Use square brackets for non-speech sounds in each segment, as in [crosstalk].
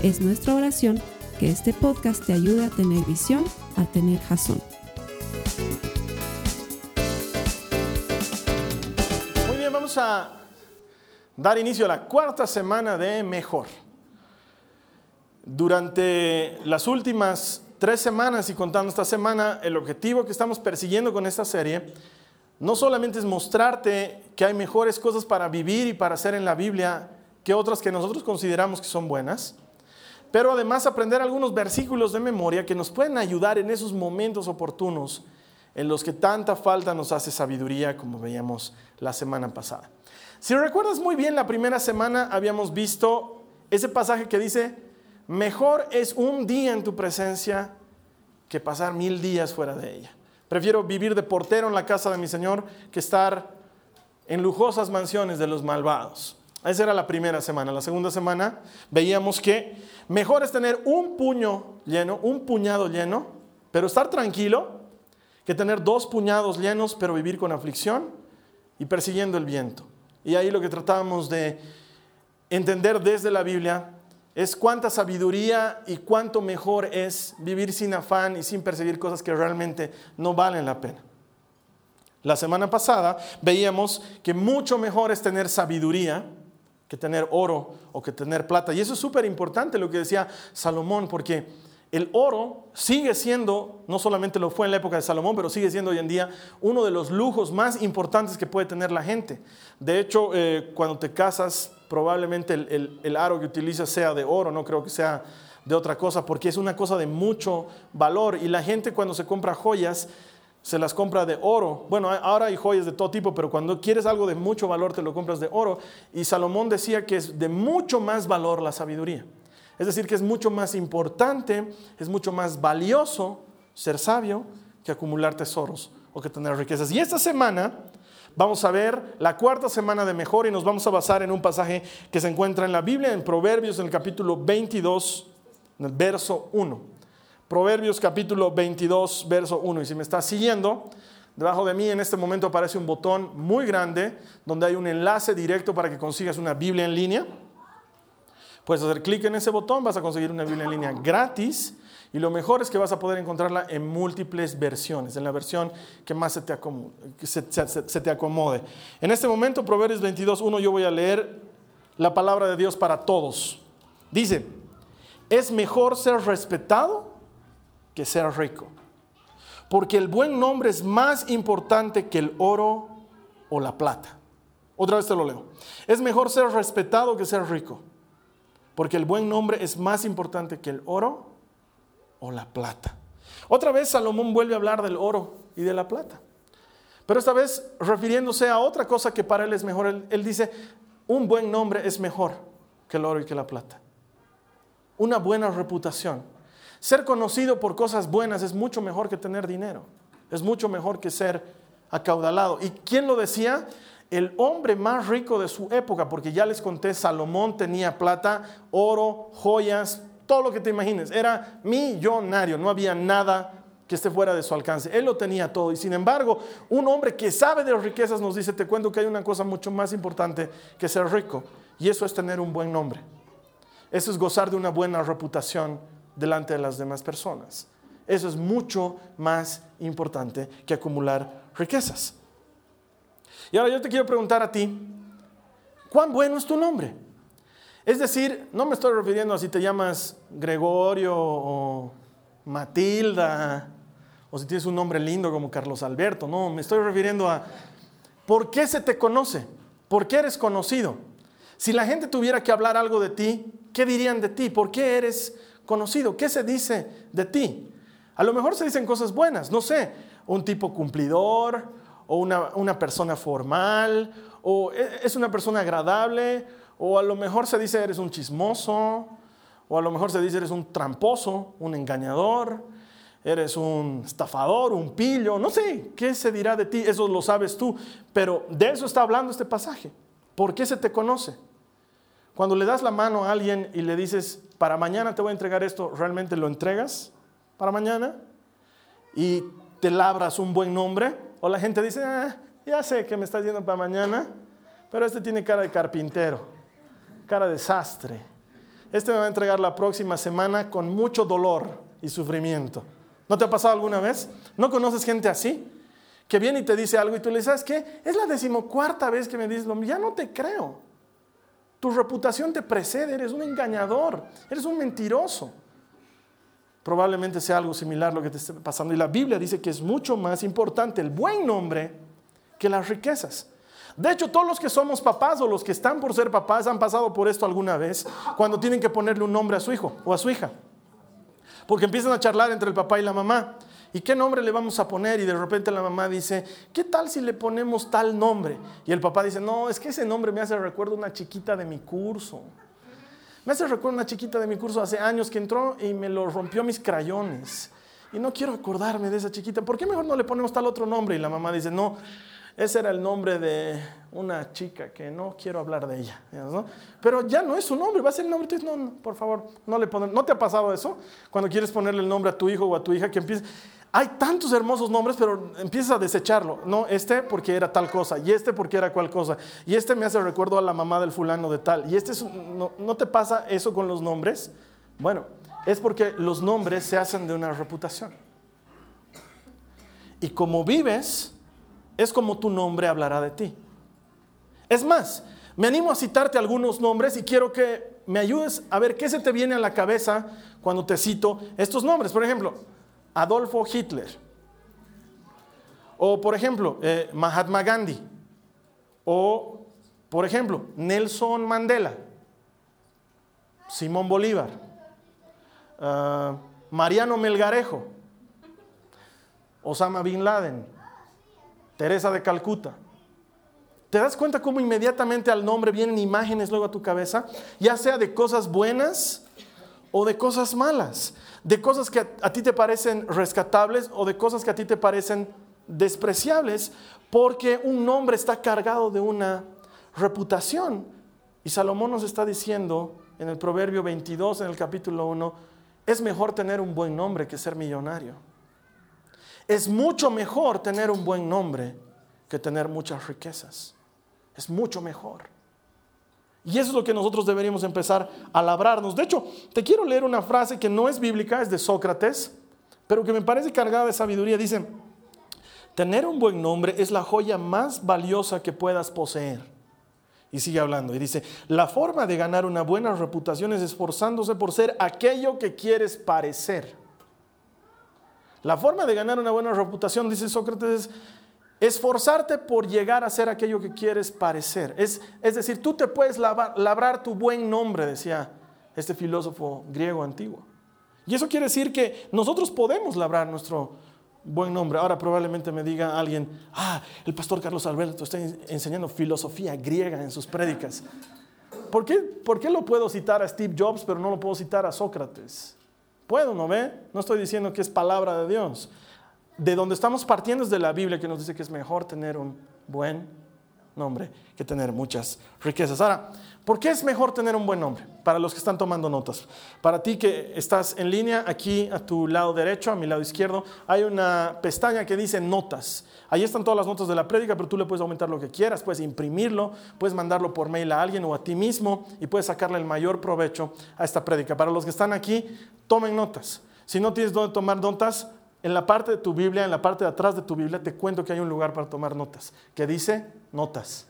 Es nuestra oración que este podcast te ayude a tener visión, a tener jazón. Muy bien, vamos a dar inicio a la cuarta semana de Mejor. Durante las últimas tres semanas y contando esta semana, el objetivo que estamos persiguiendo con esta serie no solamente es mostrarte que hay mejores cosas para vivir y para hacer en la Biblia que otras que nosotros consideramos que son buenas, pero además aprender algunos versículos de memoria que nos pueden ayudar en esos momentos oportunos en los que tanta falta nos hace sabiduría, como veíamos la semana pasada. Si recuerdas muy bien, la primera semana habíamos visto ese pasaje que dice, mejor es un día en tu presencia que pasar mil días fuera de ella. Prefiero vivir de portero en la casa de mi Señor que estar en lujosas mansiones de los malvados. Esa era la primera semana. La segunda semana veíamos que mejor es tener un puño lleno, un puñado lleno, pero estar tranquilo, que tener dos puñados llenos, pero vivir con aflicción y persiguiendo el viento. Y ahí lo que tratábamos de entender desde la Biblia es cuánta sabiduría y cuánto mejor es vivir sin afán y sin perseguir cosas que realmente no valen la pena. La semana pasada veíamos que mucho mejor es tener sabiduría que tener oro o que tener plata. Y eso es súper importante lo que decía Salomón, porque el oro sigue siendo, no solamente lo fue en la época de Salomón, pero sigue siendo hoy en día uno de los lujos más importantes que puede tener la gente. De hecho, eh, cuando te casas, probablemente el, el aro que utilizas sea de oro, no creo que sea de otra cosa, porque es una cosa de mucho valor. Y la gente cuando se compra joyas, se las compra de oro. Bueno, ahora hay joyas de todo tipo, pero cuando quieres algo de mucho valor te lo compras de oro. Y Salomón decía que es de mucho más valor la sabiduría. Es decir, que es mucho más importante, es mucho más valioso ser sabio que acumular tesoros o que tener riquezas. Y esta semana vamos a ver la cuarta semana de mejor y nos vamos a basar en un pasaje que se encuentra en la Biblia, en Proverbios, en el capítulo 22, en el verso 1. Proverbios capítulo 22, verso 1. Y si me estás siguiendo, debajo de mí en este momento aparece un botón muy grande donde hay un enlace directo para que consigas una Biblia en línea. Puedes hacer clic en ese botón, vas a conseguir una Biblia en línea gratis. Y lo mejor es que vas a poder encontrarla en múltiples versiones, en la versión que más se te acomode. Se, te acomode. En este momento, Proverbios 22, 1, yo voy a leer la palabra de Dios para todos. Dice, es mejor ser respetado que ser rico. Porque el buen nombre es más importante que el oro o la plata. Otra vez te lo leo. Es mejor ser respetado que ser rico. Porque el buen nombre es más importante que el oro o la plata. Otra vez Salomón vuelve a hablar del oro y de la plata. Pero esta vez refiriéndose a otra cosa que para él es mejor. Él, él dice, un buen nombre es mejor que el oro y que la plata. Una buena reputación ser conocido por cosas buenas es mucho mejor que tener dinero. Es mucho mejor que ser acaudalado. ¿Y quién lo decía? El hombre más rico de su época, porque ya les conté, Salomón tenía plata, oro, joyas, todo lo que te imagines. Era millonario, no había nada que esté fuera de su alcance. Él lo tenía todo. Y sin embargo, un hombre que sabe de las riquezas nos dice, te cuento que hay una cosa mucho más importante que ser rico. Y eso es tener un buen nombre. Eso es gozar de una buena reputación delante de las demás personas. Eso es mucho más importante que acumular riquezas. Y ahora yo te quiero preguntar a ti, ¿cuán bueno es tu nombre? Es decir, no me estoy refiriendo a si te llamas Gregorio o Matilda o si tienes un nombre lindo como Carlos Alberto, no, me estoy refiriendo a ¿por qué se te conoce? ¿Por qué eres conocido? Si la gente tuviera que hablar algo de ti, ¿qué dirían de ti? ¿Por qué eres conocido. ¿Qué se dice de ti? A lo mejor se dicen cosas buenas, no sé, un tipo cumplidor o una, una persona formal o e, es una persona agradable o a lo mejor se dice eres un chismoso O a lo mejor se dice eres un tramposo, un engañador, eres un estafador, un pillo, no sé, ¿qué se dirá de ti? Eso lo sabes tú. Pero de eso está hablando este pasaje. ¿Por qué se te conoce? Cuando le das la mano a alguien y le dices, para mañana te voy a entregar esto, ¿realmente lo entregas para mañana? Y te labras un buen nombre. O la gente dice, ah, ya sé que me estás yendo para mañana, pero este tiene cara de carpintero, cara de sastre. Este me va a entregar la próxima semana con mucho dolor y sufrimiento. ¿No te ha pasado alguna vez? ¿No conoces gente así? Que viene y te dice algo y tú le dices, ¿sabes qué? Es la decimocuarta vez que me dices. Ya no te creo. Tu reputación te precede, eres un engañador, eres un mentiroso. Probablemente sea algo similar lo que te esté pasando. Y la Biblia dice que es mucho más importante el buen nombre que las riquezas. De hecho, todos los que somos papás o los que están por ser papás han pasado por esto alguna vez cuando tienen que ponerle un nombre a su hijo o a su hija. Porque empiezan a charlar entre el papá y la mamá. ¿Y qué nombre le vamos a poner? Y de repente la mamá dice, ¿qué tal si le ponemos tal nombre? Y el papá dice, no, es que ese nombre me hace recuerdo una chiquita de mi curso. Me hace recuerdo una chiquita de mi curso hace años que entró y me lo rompió mis crayones. Y no quiero acordarme de esa chiquita. ¿Por qué mejor no le ponemos tal otro nombre? Y la mamá dice, no, ese era el nombre de una chica que no quiero hablar de ella. Pero ya no es su nombre, va a ser el nombre. Entonces, no, por favor, no le ponen. ¿No te ha pasado eso? Cuando quieres ponerle el nombre a tu hijo o a tu hija, que empieza. Hay tantos hermosos nombres, pero empiezas a desecharlo. No, este porque era tal cosa, y este porque era cual cosa, y este me hace recuerdo a la mamá del fulano de tal. Y este no, ¿no te pasa eso con los nombres? Bueno, es porque los nombres se hacen de una reputación. Y como vives, es como tu nombre hablará de ti. Es más, me animo a citarte algunos nombres y quiero que me ayudes a ver qué se te viene a la cabeza cuando te cito estos nombres. Por ejemplo, Adolfo Hitler. O por ejemplo, eh, Mahatma Gandhi. O por ejemplo, Nelson Mandela. Simón Bolívar. Ah, Mariano Melgarejo. Osama Bin Laden. Teresa de Calcuta. ¿Te das cuenta cómo inmediatamente al nombre vienen imágenes luego a tu cabeza? Ya sea de cosas buenas o de cosas malas, de cosas que a, ti te parecen rescatables o de cosas que a ti te parecen despreciables, porque un nombre está cargado de una reputación. Y Salomón nos está diciendo en el Proverbio 22, en el capítulo 1, es mejor tener un buen nombre que ser millonario. Es mucho mejor tener un buen nombre que tener muchas riquezas. Es mucho mejor. Y eso es lo que nosotros deberíamos empezar a labrarnos. De hecho, te quiero leer una frase que no es bíblica, es de Sócrates, pero que me parece cargada de sabiduría. Dice, tener un buen nombre es la joya más valiosa que puedas poseer. Y sigue hablando y dice, la forma de ganar una buena reputación es esforzándose por ser aquello que quieres parecer. La forma de ganar una buena reputación, dice Sócrates, es esforzarte por llegar a ser aquello que quieres parecer. Es, es decir, tú te puedes labrar tu buen nombre, decía este filósofo griego antiguo. Y eso quiere decir que nosotros podemos labrar nuestro buen nombre. Ahora probablemente me diga alguien, ah, el pastor Carlos Alberto está enseñando filosofía griega en sus prédicas. ¿Por qué, ¿Por qué lo puedo citar a Steve Jobs, pero no lo puedo citar a Sócrates? Puedo, ¿no ve? No estoy diciendo que es palabra de Dios. De donde estamos partiendo es de la Biblia que nos dice que es mejor tener un buen nombre que tener muchas riquezas. Ahora, ¿por qué es mejor tener un buen nombre? Para los que están tomando notas. Para ti que estás en línea, aquí a tu lado derecho, a mi lado izquierdo, hay una pestaña que dice notas. Ahí están todas las notas de la prédica, pero tú le puedes aumentar lo que quieras, puedes imprimirlo, puedes mandarlo por mail a alguien o a ti mismo y puedes sacarle el mayor provecho a esta prédica. Para los que están aquí, tomen notas. Si no tienes dónde tomar notas, en la parte de tu Biblia, en la parte de atrás de tu Biblia, te cuento que hay un lugar para tomar notas, que dice notas.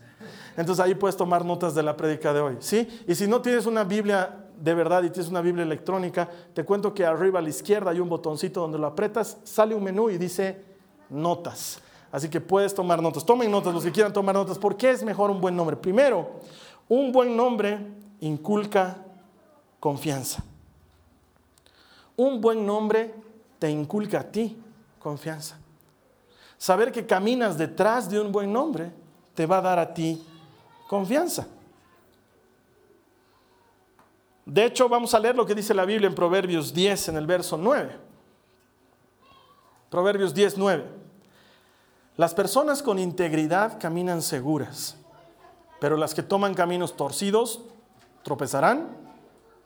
Entonces ahí puedes tomar notas de la prédica de hoy, ¿sí? Y si no tienes una Biblia de verdad y tienes una Biblia electrónica, te cuento que arriba a la izquierda hay un botoncito donde lo apretas, sale un menú y dice notas. Así que puedes tomar notas. Tomen notas los que quieran tomar notas. ¿Por qué es mejor un buen nombre? Primero, un buen nombre inculca confianza. Un buen nombre te inculca a ti confianza. Saber que caminas detrás de un buen nombre te va a dar a ti confianza. De hecho, vamos a leer lo que dice la Biblia en Proverbios 10, en el verso 9. Proverbios 10, 9. Las personas con integridad caminan seguras, pero las que toman caminos torcidos tropezarán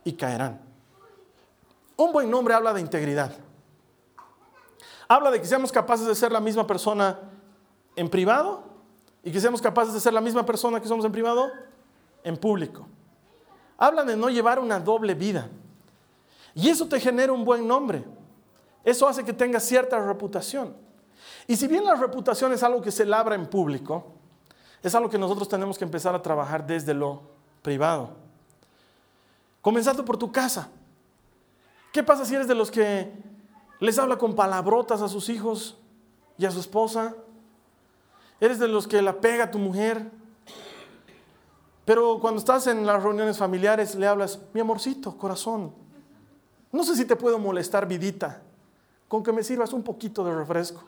y caerán. Un buen nombre habla de integridad. Habla de que seamos capaces de ser la misma persona en privado y que seamos capaces de ser la misma persona que somos en privado en público. Habla de no llevar una doble vida. Y eso te genera un buen nombre. Eso hace que tengas cierta reputación. Y si bien la reputación es algo que se labra en público, es algo que nosotros tenemos que empezar a trabajar desde lo privado. Comenzando por tu casa. ¿Qué pasa si eres de los que les habla con palabrotas a sus hijos y a su esposa? ¿Eres de los que la pega a tu mujer? Pero cuando estás en las reuniones familiares le hablas, mi amorcito, corazón, no sé si te puedo molestar, vidita, con que me sirvas un poquito de refresco.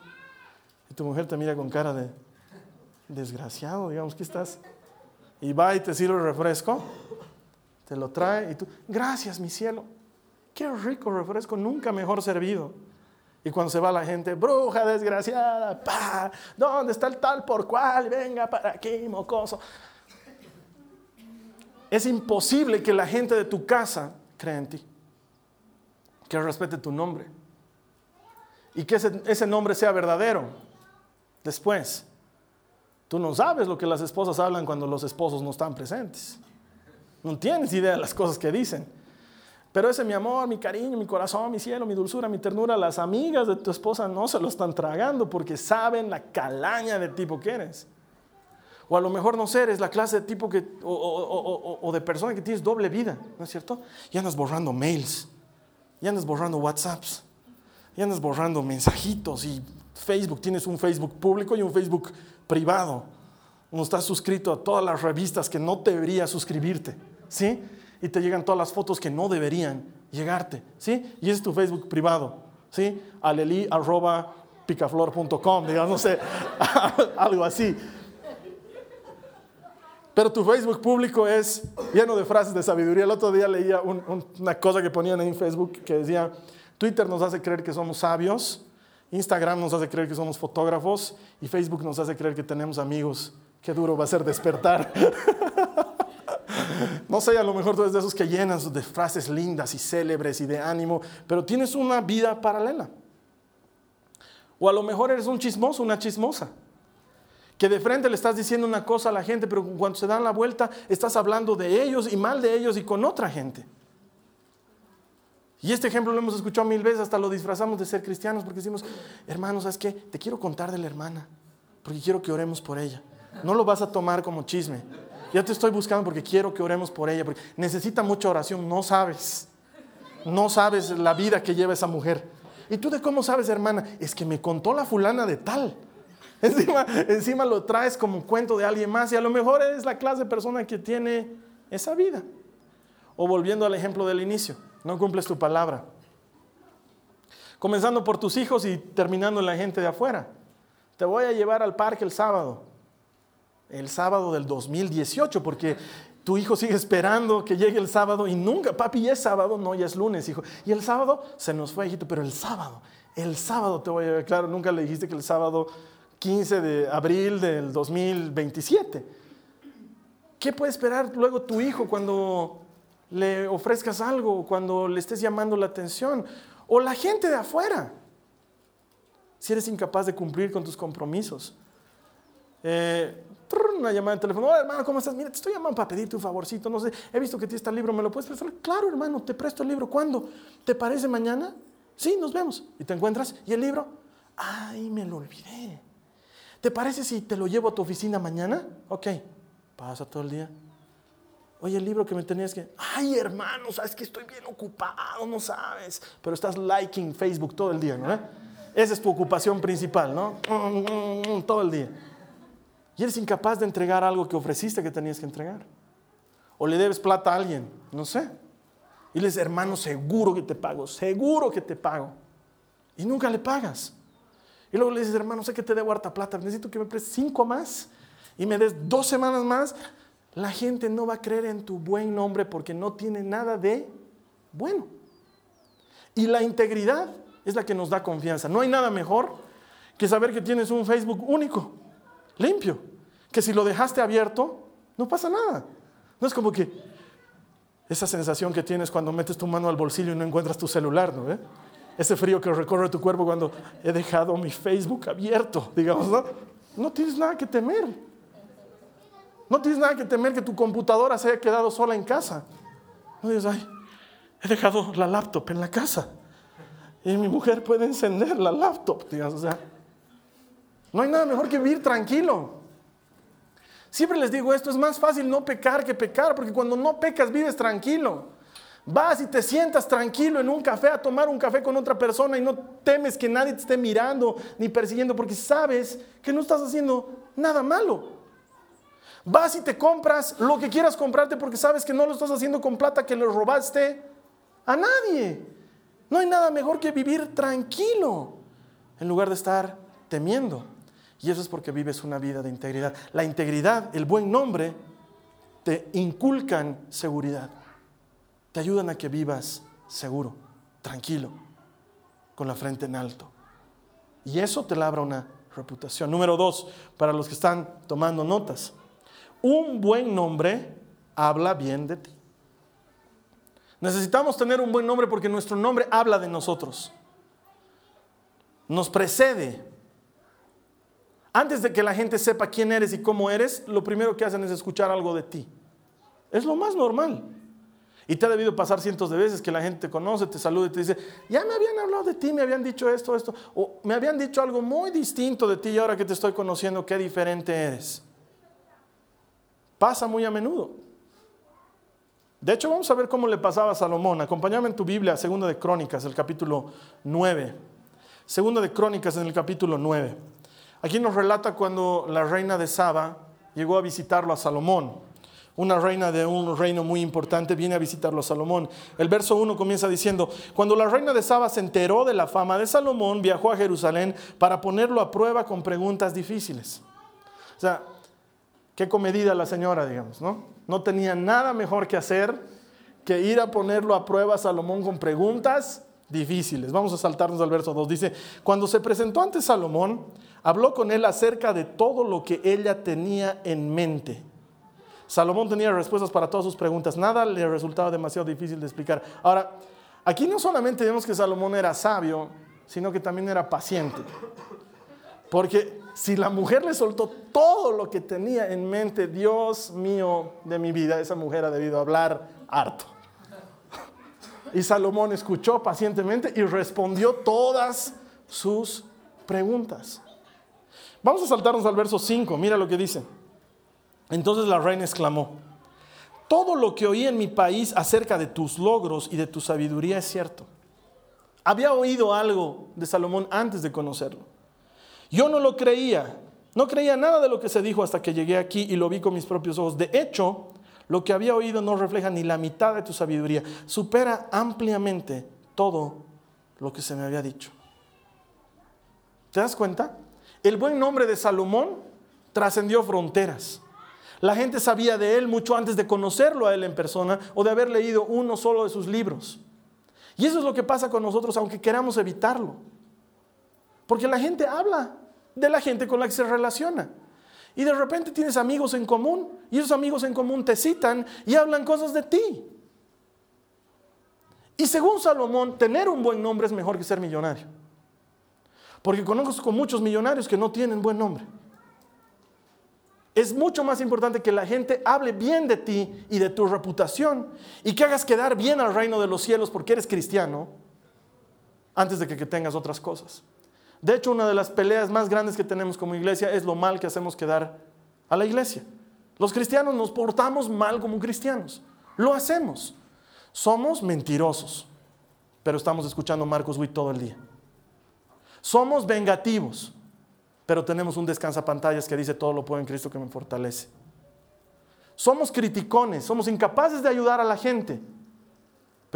Y tu mujer te mira con cara de desgraciado, digamos, ¿qué estás? Y va y te sirve el refresco, te lo trae y tú, gracias mi cielo, qué rico refresco, nunca mejor servido. Y cuando se va la gente, bruja desgraciada, pa, ¿dónde está el tal por cual? Venga para aquí, mocoso. Es imposible que la gente de tu casa crea en ti, que respete tu nombre y que ese, nombre sea verdadero. Después, tú no sabes lo que las esposas hablan cuando los esposos no están presentes. No tienes idea de las cosas que dicen. Pero ese mi amor, mi cariño, mi corazón, mi cielo, mi dulzura, mi ternura, las amigas de tu esposa no se lo están tragando porque saben la calaña de tipo que eres. O a lo mejor no sé, eres la clase de tipo que, o, de persona que tienes doble vida, ¿no es cierto? Y andas borrando mails, y andas borrando WhatsApps, y andas borrando mensajitos, y Facebook, tienes un Facebook público y un Facebook privado. No estás suscrito a todas las revistas que no deberías suscribirte, ¿sí? Y te llegan todas las fotos que no deberían llegarte, ¿sí? Y ese es tu Facebook privado, ¿sí? Aleli arroba picaflor.com, digamos, no sé, [laughs] algo así. Pero tu Facebook público es lleno de frases de sabiduría. El otro día leía una cosa que ponían en Facebook que decía, Twitter nos hace creer que somos sabios, Instagram nos hace creer que somos fotógrafos y Facebook nos hace creer que tenemos amigos. Qué duro va a ser despertar. [laughs] [laughs] no sé, a lo mejor tú eres de esos que llenas de frases lindas y célebres y de ánimo, pero tienes una vida paralela. O a lo mejor eres un chismoso, una chismosa que de frente le estás diciendo una cosa a la gente, pero cuando se dan la vuelta estás hablando de ellos y mal de ellos y con otra gente. Y este ejemplo lo hemos escuchado mil veces, hasta lo disfrazamos de ser cristianos porque decimos, hermano, ¿sabes qué? Te quiero contar de la hermana, porque quiero que oremos por ella. No lo vas a tomar como chisme. Ya te estoy buscando porque quiero que oremos por ella, porque necesita mucha oración, no sabes. No sabes la vida que lleva esa mujer. ¿Y tú de cómo sabes, hermana? Es que me contó la fulana de tal. Encima, encima lo traes como un cuento de alguien más y a lo mejor eres la clase de persona que tiene esa vida. O volviendo al ejemplo del inicio, no cumples tu palabra. Comenzando por tus hijos y terminando en la gente de afuera. Te voy a llevar al parque el sábado. El sábado del 2018, porque tu hijo sigue esperando que llegue el sábado y nunca, papi, ya es sábado, no, ya es lunes, hijo. Y el sábado se nos fue, hijito, pero el sábado, el sábado te voy a llevar. Claro, nunca le dijiste que el sábado 15 de abril del 2027. ¿Qué puede esperar luego tu hijo cuando le ofrezcas algo, cuando le estés llamando la atención? O la gente de afuera, si eres incapaz de cumplir con tus compromisos. Eh, una llamada de teléfono, Hola, hermano, ¿cómo estás? Mira, te estoy llamando para pedirte un favorcito, no sé, he visto que tienes este libro, ¿me lo puedes prestar? Claro, hermano, te presto el libro, ¿cuándo? ¿Te parece mañana? Sí, nos vemos. Y te encuentras, ¿y el libro? Ay, me lo olvidé. ¿Te parece si te lo llevo a tu oficina mañana? Ok, pasa todo el día. Oye, el libro que me tenías que... Ay, hermano, sabes que estoy bien ocupado, no sabes. Pero estás liking Facebook todo el día, ¿no? Esa es tu ocupación principal, ¿no? Todo el día. Y eres incapaz de entregar algo que ofreciste que tenías que entregar. O le debes plata a alguien, no sé. Y le dices, hermano, seguro que te pago, seguro que te pago. Y nunca le pagas. Y luego le dices, hermano, sé que te debo harta plata, necesito que me prestes cinco más y me des dos semanas más. la gente no va a creer en tu buen nombre porque no tiene nada de bueno. Y la integridad es la que nos da confianza. No hay nada mejor que saber que tienes un Facebook único, limpio, que si lo dejaste abierto, no pasa nada. No es como que esa sensación que tienes cuando metes tu mano al bolsillo y no encuentras tu celular, ¿no? Ese frío que recorre tu cuerpo cuando he dejado mi Facebook abierto, digamos, ¿no? No tienes nada que temer. No tienes nada que temer que tu computadora se haya quedado sola en casa. No dices, ay, he dejado la laptop en la casa. Y mi mujer puede encender la laptop, digamos, o sea. No hay nada mejor que vivir tranquilo. Siempre les digo esto, es más fácil no pecar que pecar, porque cuando no pecas vives tranquilo. Vas y te sientas tranquilo en un café a tomar un café con otra persona y no temes que nadie te esté mirando ni persiguiendo porque sabes que no estás haciendo nada malo. Vas y te compras lo que quieras comprarte porque sabes que no lo estás haciendo con plata que le robaste a nadie. No hay nada mejor que vivir tranquilo en lugar de estar temiendo. Y eso es porque vives una vida de integridad. La integridad, el buen nombre, te inculcan seguridad. Te ayudan a que vivas seguro, tranquilo, con la frente en alto. Y eso te labra una reputación. Número dos, para los que están tomando notas. Un buen nombre habla bien de ti. Necesitamos tener un buen nombre porque nuestro nombre habla de nosotros. Nos precede, antes de que la gente sepa quién eres y cómo eres, lo primero que hacen es escuchar algo de ti. Es lo más normal. Y te ha debido pasar cientos de veces que la gente te conoce, te saluda y te dice, ya me habían hablado de ti, me habían dicho esto, esto, o me habían dicho algo muy distinto de ti y ahora que te estoy conociendo, qué diferente eres. Pasa muy a menudo. De hecho, vamos a ver cómo le pasaba a Salomón. Acompáñame en tu Biblia, Segunda de Crónicas, el capítulo 9. Segunda de Crónicas en el capítulo 9. Aquí nos relata cuando la reina de Saba llegó a visitarlo a Salomón. Una reina de un reino muy importante viene a visitarlo a Salomón. El verso 1 comienza diciendo, cuando la reina de Saba se enteró de la fama de Salomón, viajó a Jerusalén para ponerlo a prueba con preguntas difíciles. O sea, qué comedida la señora, digamos, ¿no? No tenía nada mejor que hacer que ir a ponerlo a prueba a Salomón con preguntas difíciles. Vamos a saltarnos al verso 2. Dice, cuando se presentó ante Salomón, habló con él acerca de todo lo que ella tenía en mente. Salomón tenía respuestas para todas sus preguntas. Nada le resultaba demasiado difícil de explicar. Ahora, aquí no solamente vemos que Salomón era sabio, sino que también era paciente. Porque si la mujer le soltó todo lo que tenía en mente, Dios mío de mi vida, esa mujer ha debido hablar harto. Y Salomón escuchó pacientemente y respondió todas sus preguntas. Vamos a saltarnos al verso 5, mira lo que dice. Entonces la reina exclamó, todo lo que oí en mi país acerca de tus logros y de tu sabiduría es cierto. Había oído algo de Salomón antes de conocerlo. Yo no lo creía, no creía nada de lo que se dijo hasta que llegué aquí y lo vi con mis propios ojos. De hecho, lo que había oído no refleja ni la mitad de tu sabiduría, supera ampliamente todo lo que se me había dicho. ¿Te das cuenta? El buen nombre de Salomón trascendió fronteras. La gente sabía de él mucho antes de conocerlo a él en persona o de haber leído uno solo de sus libros. Y eso es lo que pasa con nosotros, aunque queramos evitarlo. Porque la gente habla de la gente con la que se relaciona. Y de repente tienes amigos en común y esos amigos en común te citan y hablan cosas de ti. Y según Salomón, tener un buen nombre es mejor que ser millonario. Porque conozco muchos millonarios que no tienen buen nombre. Es mucho más importante que la gente hable bien de ti y de tu reputación y que hagas quedar bien al reino de los cielos porque eres cristiano antes de que, tengas otras cosas. De hecho, una de las peleas más grandes que tenemos como iglesia es lo mal que hacemos quedar a la iglesia. Los cristianos nos portamos mal como cristianos. Lo hacemos. Somos mentirosos, pero estamos escuchando Marcos Witt todo el día. Somos vengativos, pero tenemos un descansapantallas que dice todo lo puedo en Cristo que me fortalece. Somos criticones, somos incapaces de ayudar a la gente,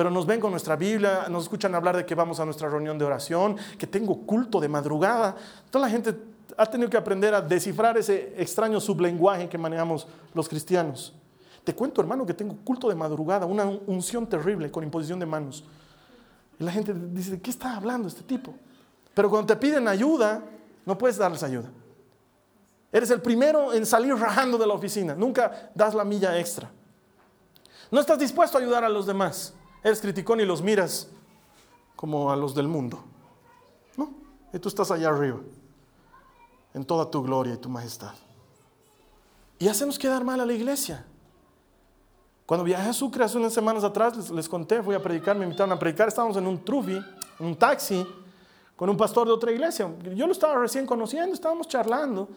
pero nos ven con nuestra Biblia, nos escuchan hablar de que vamos a nuestra reunión de oración, que tengo culto de madrugada. Toda la gente ha tenido que aprender a descifrar ese extraño sublenguaje que manejamos los cristianos. Te cuento, hermano, que tengo culto de madrugada, una unción terrible con imposición de manos. Y la gente dice, ¿de qué está hablando este tipo? Pero cuando te piden ayuda, no puedes darles ayuda. Eres el primero en salir rajando de la oficina. Nunca das la milla extra. No estás dispuesto a ayudar a los demás. Eres criticón y los miras como a los del mundo. ¿No? Y tú estás allá arriba, en toda tu gloria y tu majestad. Y hacemos quedar mal a la iglesia. Cuando viajé a Sucre hace unas semanas atrás, les, conté, fui a predicar, me invitaron a predicar, estábamos en un trufi, en un taxi, con un pastor de otra iglesia. Yo lo estaba recién conociendo, estábamos charlando.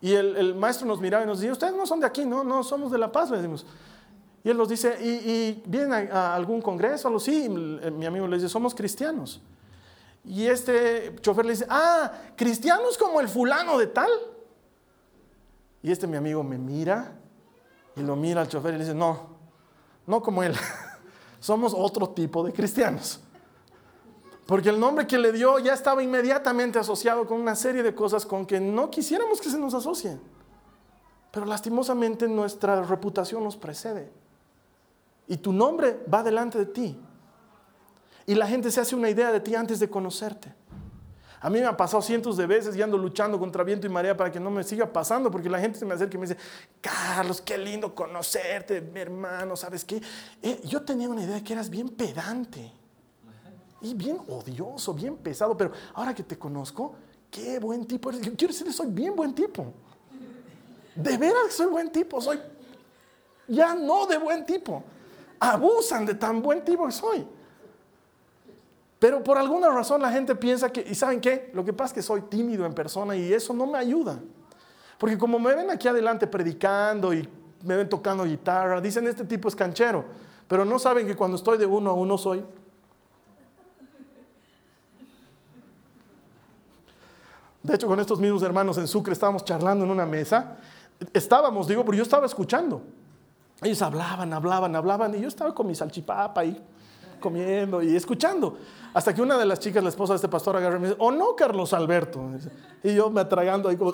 Y el, maestro nos miraba y nos decía, ustedes no son de aquí, no, no somos de La Paz, le decimos. Y él nos dice, ¿y, vienen a, algún congreso? Algo? Sí, mi amigo le dice, somos cristianos. Y este chofer le dice, ah, cristianos como el fulano de tal. Y este mi amigo me mira y lo mira al chofer y le dice, no, no como él, [laughs] somos otro tipo de cristianos. Porque el nombre que le dio ya estaba inmediatamente asociado con una serie de cosas con que no quisiéramos que se nos asocien. Pero lastimosamente nuestra reputación nos precede. Y tu nombre va delante de ti. Y la gente se hace una idea de ti antes de conocerte. A mí me ha pasado cientos de veces y ando luchando contra viento y marea para que no me siga pasando, porque la gente se me acerca y me dice, Carlos, qué lindo conocerte, mi hermano, ¿sabes qué? Eh, yo tenía una idea de que eras bien pedante. Y bien odioso, bien pesado, pero ahora que te conozco, qué buen tipo eres. quiero decirle, soy bien buen tipo. De veras soy buen tipo, soy ya no de buen tipo. Abusan de tan buen tipo que soy. Pero por alguna razón la gente piensa que, ¿y saben qué? Lo que pasa es que soy tímido en persona y eso no me ayuda. Porque como me ven aquí adelante predicando y me ven tocando guitarra, dicen este tipo es canchero, pero no saben que cuando estoy de uno a uno soy De hecho, con estos mismos hermanos en Sucre estábamos charlando en una mesa. Estábamos, digo, pero yo estaba escuchando. Ellos hablaban, hablaban, hablaban, y yo estaba con mi salchipapa ahí comiendo y escuchando. Hasta que una de las chicas, la esposa de este pastor, agarra y me dice, oh no, Carlos Alberto. Y yo me atragando ahí como,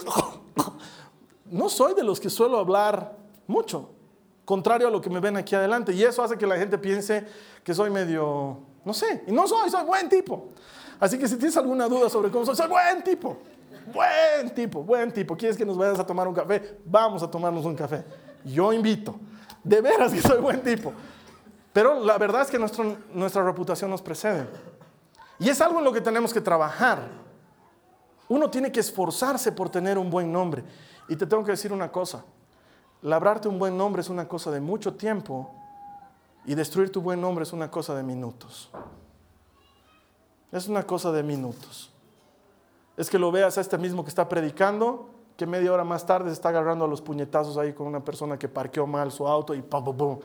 [laughs] no soy de los que suelo hablar mucho, contrario a lo que me ven aquí adelante. Y eso hace que la gente piense que soy medio, no sé, y no soy, soy buen tipo. Así que si tienes alguna duda sobre cómo soy, soy buen tipo. Buen tipo, buen tipo. ¿Quieres que nos vayas a tomar un café? Vamos a tomarnos un café. Yo invito. De veras [laughs] que soy buen tipo. Pero la verdad es que nuestra reputación nos precede. Y es algo en lo que tenemos que trabajar. Uno tiene que esforzarse por tener un buen nombre. Y te tengo que decir una cosa. Labrarte un buen nombre es una cosa de mucho tiempo y destruir tu buen nombre es una cosa de minutos. Es una cosa de minutos es que lo veas a este mismo que está predicando, que media hora más tarde se está agarrando a los puñetazos ahí con una persona que parqueó mal su auto y pum, pum, pum.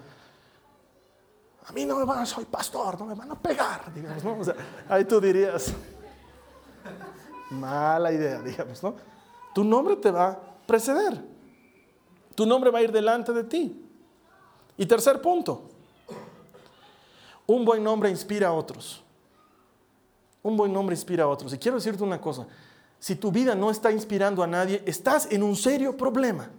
A mí no me van, a, soy pastor, no me van a pegar, digamos, ¿no? ahí tú dirías, mala idea, digamos, ¿no? Tu nombre te va a preceder. Tu nombre va a ir delante de ti. Y tercer punto, un buen nombre inspira a otros. Un buen nombre inspira a otros. Y quiero decirte una cosa, si tu vida no está inspirando a nadie, estás en un serio problema.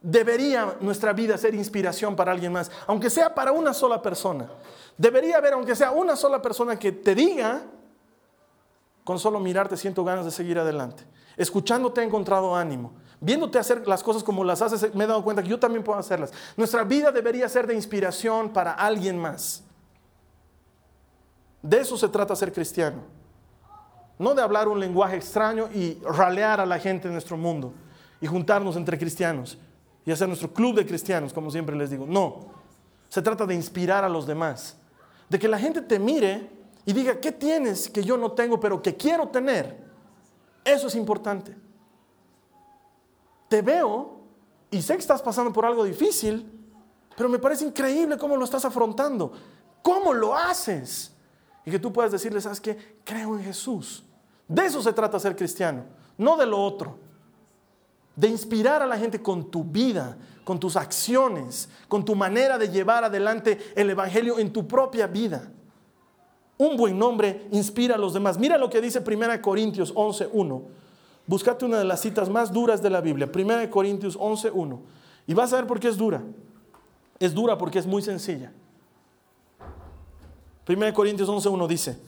Debería nuestra vida ser inspiración para alguien más, aunque sea para una sola persona. Debería haber, aunque sea una sola persona que te diga, con solo mirarte siento ganas de seguir adelante. Escuchándote he encontrado ánimo. Viéndote hacer las cosas como las haces, me he dado cuenta que yo también puedo hacerlas. Nuestra vida debería ser de inspiración para alguien más. De eso se trata ser cristiano. No de hablar un lenguaje extraño y ralear a la gente en nuestro mundo y juntarnos entre cristianos y hacer nuestro club de cristianos, como siempre les digo. No, se trata de inspirar a los demás. De que la gente te mire y diga, ¿qué tienes que yo no tengo pero que quiero tener? Eso es importante. Te veo y sé que estás pasando por algo difícil, pero me parece increíble cómo lo estás afrontando. ¿Cómo lo haces? Y que tú puedas decirle, ¿sabes qué? Creo en Jesús. De eso se trata ser cristiano, no de lo otro. De inspirar a la gente con tu vida, con tus acciones, con tu manera de llevar adelante el Evangelio en tu propia vida. Un buen nombre inspira a los demás. Mira lo que dice 1 Corintios 11.1. Búscate una de las citas más duras de la Biblia. 1 Corintios 11.1. Y vas a ver por qué es dura. Es dura porque es muy sencilla. 1 Corintios 11.1 dice,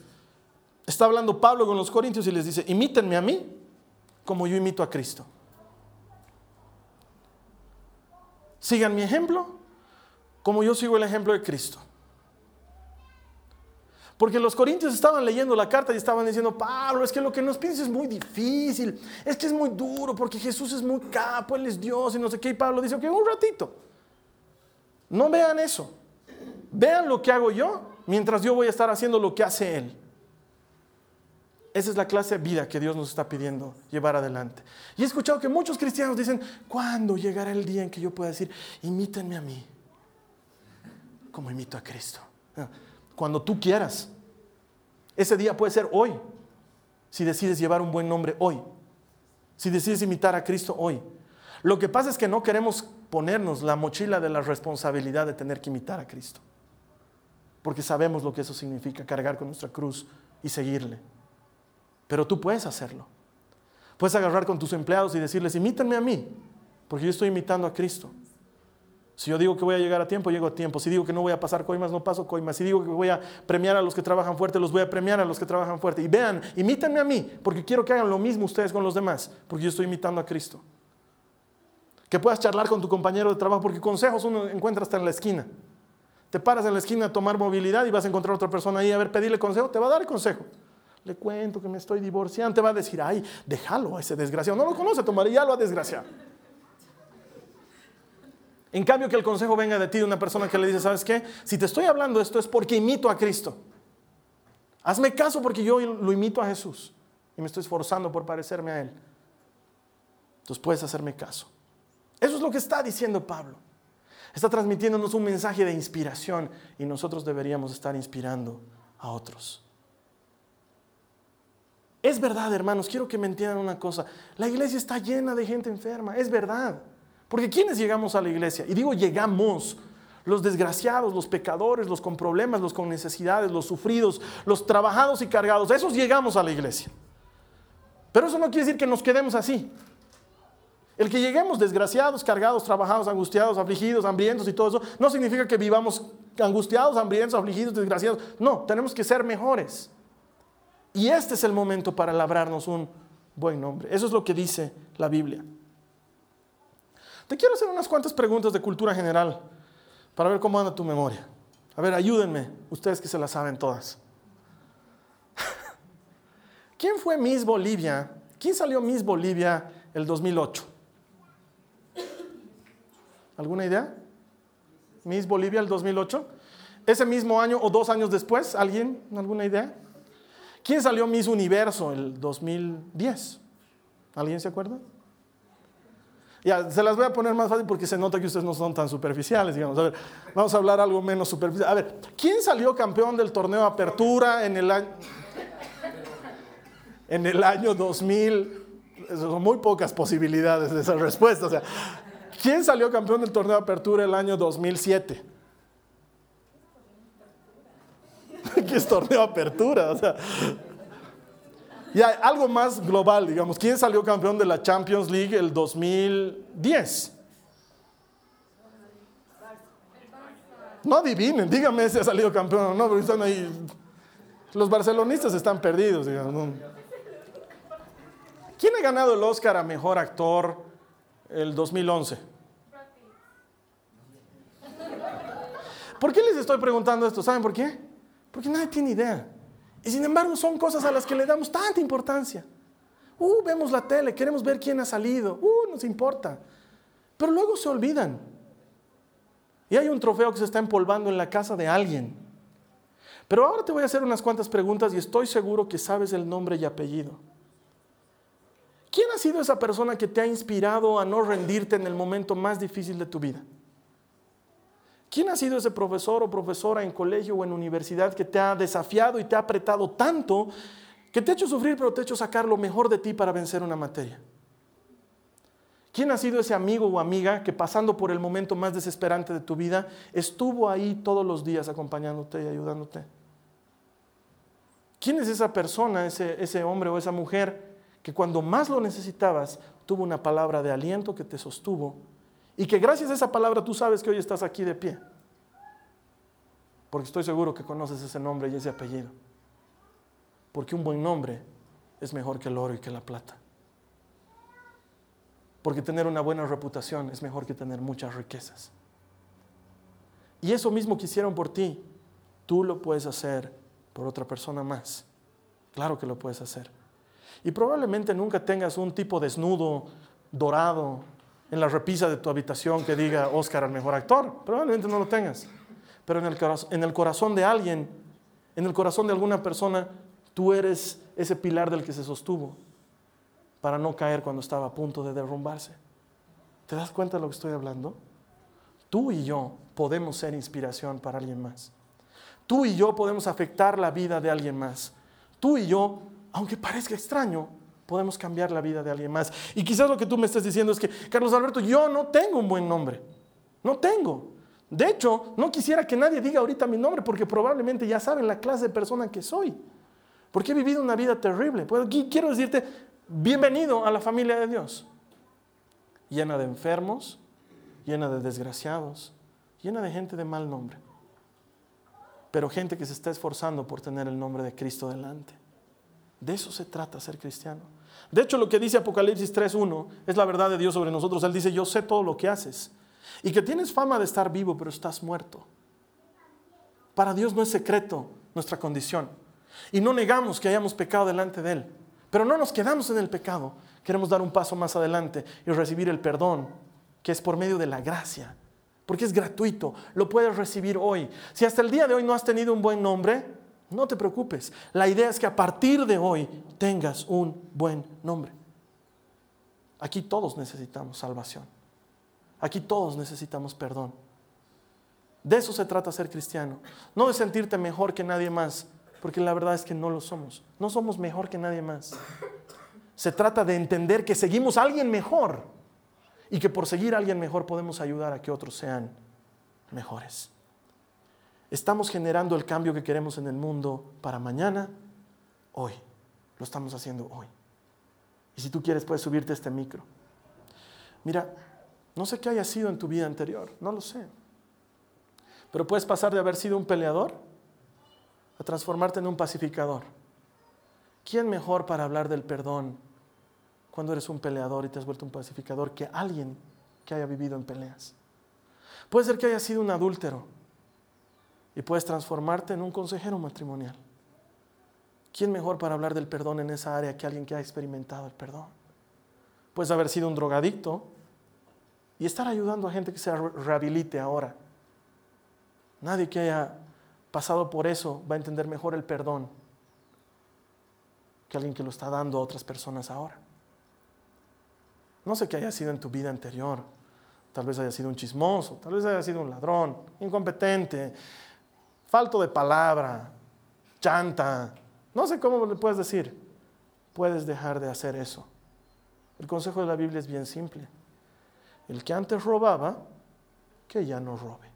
está hablando Pablo con los corintios y les dice, imítenme a mí como yo imito a Cristo. Sigan mi ejemplo como yo sigo el ejemplo de Cristo. Porque los corintios estaban leyendo la carta y estaban diciendo, Pablo, es que lo que nos piensas es muy difícil, es que es muy duro, porque Jesús es muy capo, Él es Dios y no sé qué. Y Pablo dice, ok, un ratito. No vean eso. Vean lo que hago yo mientras yo voy a estar haciendo lo que hace Él. Esa es la clase de vida que Dios nos está pidiendo llevar adelante. Y he escuchado que muchos cristianos dicen, ¿cuándo llegará el día en que yo pueda decir, imítenme a mí, como imito a Cristo? Cuando tú quieras. Ese día puede ser hoy, si decides llevar un buen nombre hoy, si decides imitar a Cristo hoy. Lo que pasa es que no queremos ponernos la mochila de la responsabilidad de tener que imitar a Cristo porque sabemos lo que eso significa, cargar con nuestra cruz y seguirle. Pero tú puedes hacerlo. Puedes agarrar con tus empleados y decirles, imítenme a mí, porque yo estoy imitando a Cristo. Si yo digo que voy a llegar a tiempo, llego a tiempo. Si digo que no voy a pasar coimas, no paso coimas. Si digo que voy a premiar a los que trabajan fuerte, los voy a premiar a los que trabajan fuerte. Y vean, imítenme a mí, porque quiero que hagan lo mismo ustedes con los demás, porque yo estoy imitando a Cristo. Que puedas charlar con tu compañero de trabajo, porque consejos uno encuentra hasta en la esquina. Te paras en la esquina a tomar movilidad y vas a encontrar a otra persona ahí a ver, pedirle consejo, te va a dar el consejo. Le cuento que me estoy divorciando, te va a decir, ay, déjalo a ese desgraciado. No lo conoce, tomaré, ya lo ha desgraciado. En cambio, que el consejo venga de ti de una persona que le dice, ¿sabes qué? Si te estoy hablando esto es porque imito a Cristo. Hazme caso porque yo lo imito a Jesús y me estoy esforzando por parecerme a Él. Entonces puedes hacerme caso. Eso es lo que está diciendo Pablo. Está transmitiéndonos un mensaje de inspiración y nosotros deberíamos estar inspirando a otros. Es verdad, hermanos, quiero que me entiendan una cosa. La iglesia está llena de gente enferma, es verdad. Porque ¿quiénes llegamos a la iglesia? Y digo llegamos, los desgraciados, los pecadores, los con problemas, los con necesidades, los sufridos, los trabajados y cargados, esos llegamos a la iglesia. Pero eso no quiere decir que nos quedemos así. El que lleguemos desgraciados, cargados, trabajados, angustiados, afligidos, hambrientos y todo eso, no significa que vivamos angustiados, hambrientos, afligidos, desgraciados. No, tenemos que ser mejores. Y este es el momento para labrarnos un buen nombre. Eso es lo que dice la Biblia. Te quiero hacer unas cuantas preguntas de cultura general para ver cómo anda tu memoria. A ver, ayúdenme, ustedes que se las saben todas. [laughs] ¿Quién fue Miss Bolivia? ¿Quién salió Miss Bolivia el 2008? ¿Alguna idea? Miss Bolivia el 2008. Ese mismo año o dos años después, ¿alguien? ¿Alguna idea? ¿Quién salió Miss Universo el 2010? ¿Alguien se acuerda? Ya, se las voy a poner más fácil porque se nota que ustedes no son tan superficiales, digamos. A ver, vamos a hablar algo menos superficial. A ver, ¿quién salió campeón del torneo Apertura en el año, en el año 2000? Son muy pocas posibilidades de esa respuesta. O sea, ¿Quién salió campeón del torneo apertura el año 2007? [laughs] ¿Qué es torneo apertura? O y hay algo más global, digamos. ¿Quién salió campeón de la Champions League el 2010? No adivinen, díganme si ha salido campeón o no, pero están ahí. Los barcelonistas están perdidos. ¿Quién ha ganado el Oscar a mejor actor el 2011. ¿Por qué les estoy preguntando esto? ¿Saben por qué? Porque nadie tiene idea. Y sin embargo son cosas a las que le damos tanta importancia. Uh, vemos la tele, queremos ver quién ha salido. Uh, nos importa. Pero luego se olvidan. Y hay un trofeo que se está empolvando en la casa de alguien. Pero ahora te voy a hacer unas cuantas preguntas y estoy seguro que sabes el nombre y apellido. ¿Quién ha sido esa persona que te ha inspirado a no rendirte en el momento más difícil de tu vida? ¿Quién ha sido ese profesor o profesora en colegio o en universidad que te ha desafiado y te ha apretado tanto que te ha hecho sufrir pero te ha hecho sacar lo mejor de ti para vencer una materia? ¿Quién ha sido ese amigo o amiga que pasando por el momento más desesperante de tu vida estuvo ahí todos los días acompañándote y ayudándote? ¿Quién es esa persona, ese, ese hombre o esa mujer que cuando más lo necesitabas tuvo una palabra de aliento que te sostuvo Y que gracias a esa palabra tú sabes que hoy estás aquí de pie. Porque estoy seguro que conoces ese nombre y ese apellido. Porque un buen nombre es mejor que el oro y que la plata. Porque tener una buena reputación es mejor que tener muchas riquezas. Y eso mismo que hicieron por ti, tú lo puedes hacer por otra persona más. Claro que lo puedes hacer. Y probablemente nunca tengas un tipo desnudo, dorado, en la repisa de tu habitación que diga Oscar el mejor actor. Probablemente no lo tengas. Pero en el, en el corazón de alguien, en el corazón de alguna persona, tú eres ese pilar del que se sostuvo para no caer cuando estaba a punto de derrumbarse. ¿Te das cuenta de lo que estoy hablando? Tú y yo podemos ser inspiración para alguien más. Tú y yo podemos afectar la vida de alguien más. Tú y yo, aunque parezca extraño, podemos cambiar la vida de alguien más. Y quizás lo que tú me estés diciendo es que, Carlos Alberto, yo no tengo un buen nombre. No tengo. De hecho, no quisiera que nadie diga ahorita mi nombre porque probablemente ya saben la clase de persona que soy. Porque he vivido una vida terrible. Pues quiero decirte, bienvenido a la familia de Dios. Llena de enfermos, llena de desgraciados, llena de gente de mal nombre pero gente que se está esforzando por tener el nombre de Cristo delante. De eso se trata ser cristiano. De hecho, lo que dice Apocalipsis 3.1 es la verdad de Dios sobre nosotros. Él dice, yo sé todo lo que haces y que tienes fama de estar vivo, pero estás muerto. Para Dios no es secreto nuestra condición. Y no negamos que hayamos pecado delante de Él. Pero no nos quedamos en el pecado. Queremos dar un paso más adelante y recibir el perdón, que es por medio de la gracia porque es gratuito, lo puedes recibir hoy. Si hasta el día de hoy no has tenido un buen nombre, no te preocupes. La idea es que a partir de hoy tengas un buen nombre. Aquí todos necesitamos salvación. Aquí todos necesitamos perdón. De eso se trata ser cristiano. No de sentirte mejor que nadie más, porque la verdad es que no lo somos. No somos mejor que nadie más. Se trata de entender que seguimos a alguien mejor y que por seguir a alguien mejor podemos ayudar a que otros sean mejores. Estamos generando el cambio que queremos en el mundo para mañana, hoy. Lo estamos haciendo hoy. Y si tú quieres, puedes subirte a este micro. Mira, no sé qué haya sido en tu vida anterior, no lo sé. Pero puedes pasar de haber sido un peleador a transformarte en un pacificador. ¿Quién mejor para hablar del perdón cuando eres un peleador y te has vuelto un pacificador que alguien que haya vivido en peleas. Puede ser que haya sido un adúltero y puedes transformarte en un consejero matrimonial. ¿Quién mejor para hablar del perdón en esa área que alguien que ha experimentado el perdón? Puedes haber sido un drogadicto y estar ayudando a gente que se rehabilite ahora. Nadie que haya pasado por eso va a entender mejor el perdón que alguien que lo está dando a otras personas ahora. No sé qué haya sido en tu vida anterior. Tal vez haya sido un chismoso, tal vez haya sido un ladrón, incompetente, falto de palabra, chanta. No sé cómo le puedes decir. Puedes dejar de hacer eso. El consejo de la Biblia es bien simple. El que antes robaba, que ya no robe.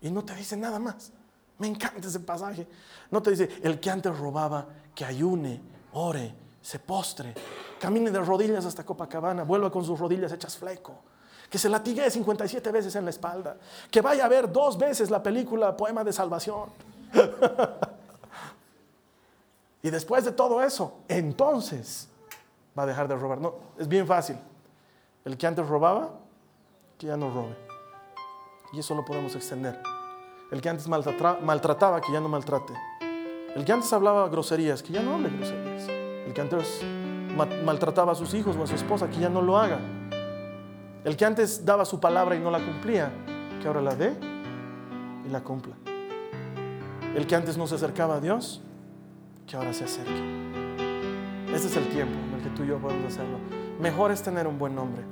Y no te dice nada más. Me encanta ese pasaje. No te dice, el que antes robaba, que ayune, ore, se postre, camine de rodillas hasta Copacabana, vuelva con sus rodillas hechas fleco, que se latigue 57 veces en la espalda, que vaya a ver dos veces la película Poema de Salvación. [laughs] y después de todo eso, entonces va a dejar de robar. No, es bien fácil. El que antes robaba, que ya no robe. Y eso lo podemos extender. El que antes maltrataba, que ya no maltrate. El que antes hablaba groserías, que ya no hable groserías. El que antes maltrataba a sus hijos o a su esposa, que ya no lo haga. El que antes daba su palabra y no la cumplía, que ahora la dé y la cumpla. El que antes no se acercaba a Dios, que ahora se acerque. Este es el tiempo en el que tú y yo podemos hacerlo. Mejor es tener un buen nombre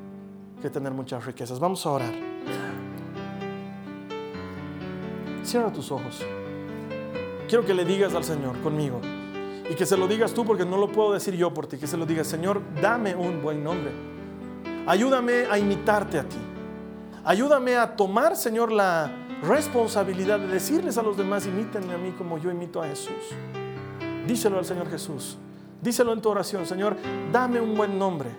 que tener muchas riquezas. Vamos a orar. Cierra tus ojos. Quiero que le digas al Señor conmigo. Y que se lo digas tú porque no lo puedo decir yo por ti. Que se lo digas, Señor, dame un buen nombre. Ayúdame a imitarte a ti. Ayúdame a tomar, Señor, la responsabilidad de decirles a los demás, imítenme a mí como yo imito a Jesús. Díselo al Señor Jesús. Díselo en tu oración, Señor, dame un buen nombre.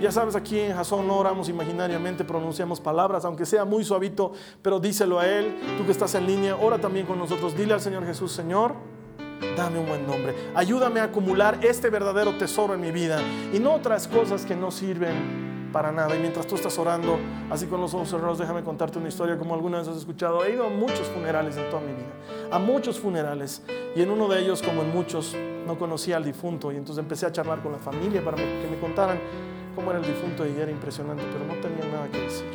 Ya sabes, aquí en Jasón no oramos imaginariamente, pronunciamos palabras, aunque sea muy suavito, pero díselo a Él. Tú que estás en línea, ora también con nosotros. Dile al Señor Jesús, Señor, dame un buen nombre. Ayúdame a acumular este verdadero tesoro en mi vida y no otras cosas que no sirven para nada. Y mientras tú estás orando, así con los ojos cerrados, déjame contarte una historia como alguna vez has escuchado. He ido a muchos funerales en toda mi vida, a muchos funerales. Y en uno de ellos, como en muchos, no conocía al difunto. Y entonces empecé a charlar con la familia para que me contaran cómo era el difunto y era impresionante, pero no tenía nada que decir.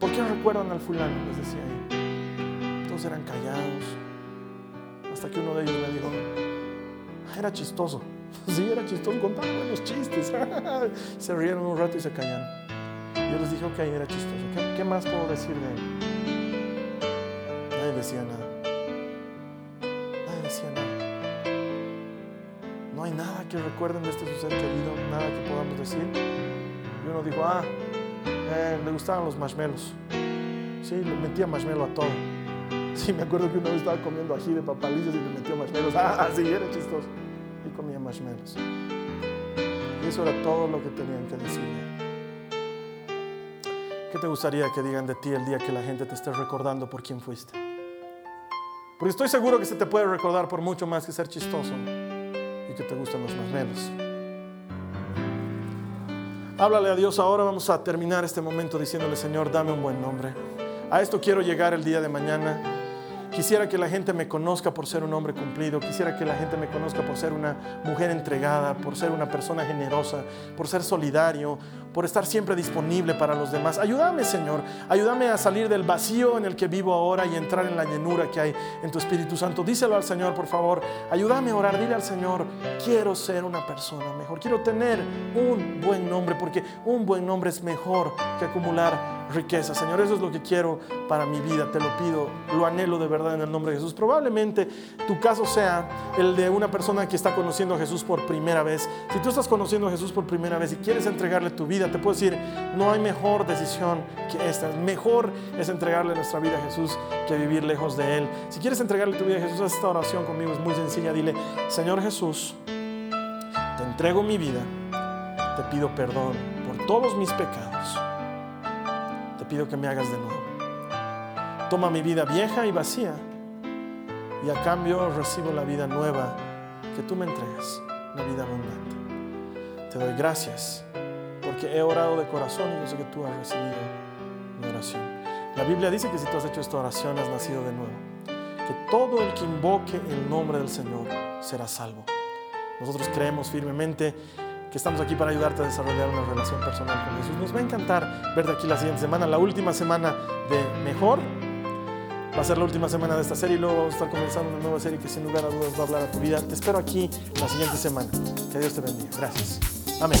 ¿Por qué recuerdan al fulano? Les decía ahí. Todos eran callados. Hasta que uno de ellos me dijo, era chistoso. [laughs] Sí, era chistoso, contaba buenos chistes. [laughs] se rieron un rato y se callaron. Yo les dije, ok, era chistoso. ¿Qué, qué más puedo decir de él? Nadie decía nada. Nadie decía nada no hay nada que recuerden de este su ser querido, nada que podamos decir. Y uno dijo, ah, eh, le gustaban los marshmallows. Sí, le metía marshmallow a todo. [laughs] Sí, me acuerdo que una vez estaba comiendo ají de papalillos y le metió marshmallows. Ah, sí, era chistoso. Y comía marshmallows. Y eso era todo lo que tenían que decir. ¿Qué te gustaría que digan de ti el día que la gente te esté recordando por quién fuiste? Porque estoy seguro que se te puede recordar por mucho más que ser chistoso que te gustan los marshmallows. Háblale a Dios ahora, vamos a terminar este momento diciéndole, Señor, dame un buen nombre. A esto quiero llegar el día de mañana. Quisiera que la gente me conozca por ser un hombre cumplido. Quisiera que la gente me conozca por ser una mujer entregada, por ser una persona generosa, por ser solidario, por estar siempre disponible para los demás. Ayúdame, Señor. Ayúdame a salir del vacío en el que vivo ahora y entrar en la llenura que hay en tu Espíritu Santo. Díselo al Señor, por favor. Ayúdame a orar. Dile al Señor, quiero ser una persona mejor. Quiero tener un buen nombre, porque un buen nombre es mejor que acumular riqueza. Señor, eso es lo que quiero para mi vida. Te lo pido, lo anhelo de verdad en el nombre de Jesús. Probablemente tu caso sea el de una persona que está conociendo a Jesús por primera vez. Si tú estás conociendo a Jesús por primera vez y quieres entregarle tu vida, te puedo decir, no hay mejor decisión que esta. Mejor es entregarle nuestra vida a Jesús que vivir lejos de Él. Si quieres entregarle tu vida a Jesús, haz esta oración conmigo, es muy sencilla. Dile, Señor Jesús, te entrego mi vida, te pido perdón por todos mis pecados. Te pido que me hagas de nuevo. Toma mi vida vieja y vacía y a cambio recibo la vida nueva que tú me entregas, la vida abundante. Te doy gracias porque he orado de corazón y yo sé que tú has recibido mi oración. La Biblia dice que si tú has hecho esta oración has nacido de nuevo. Que todo el que invoque el nombre del Señor será salvo. Nosotros creemos firmemente que estamos aquí para ayudarte a desarrollar una relación personal con Jesús. Nos va a encantar verte aquí la siguiente semana, la última semana de Mejor. Va a ser la última semana de esta serie y luego vamos a estar comenzando una nueva serie que sin lugar a dudas va a hablar a tu vida. Te espero aquí la siguiente semana. Que Dios te bendiga. Gracias. Amén.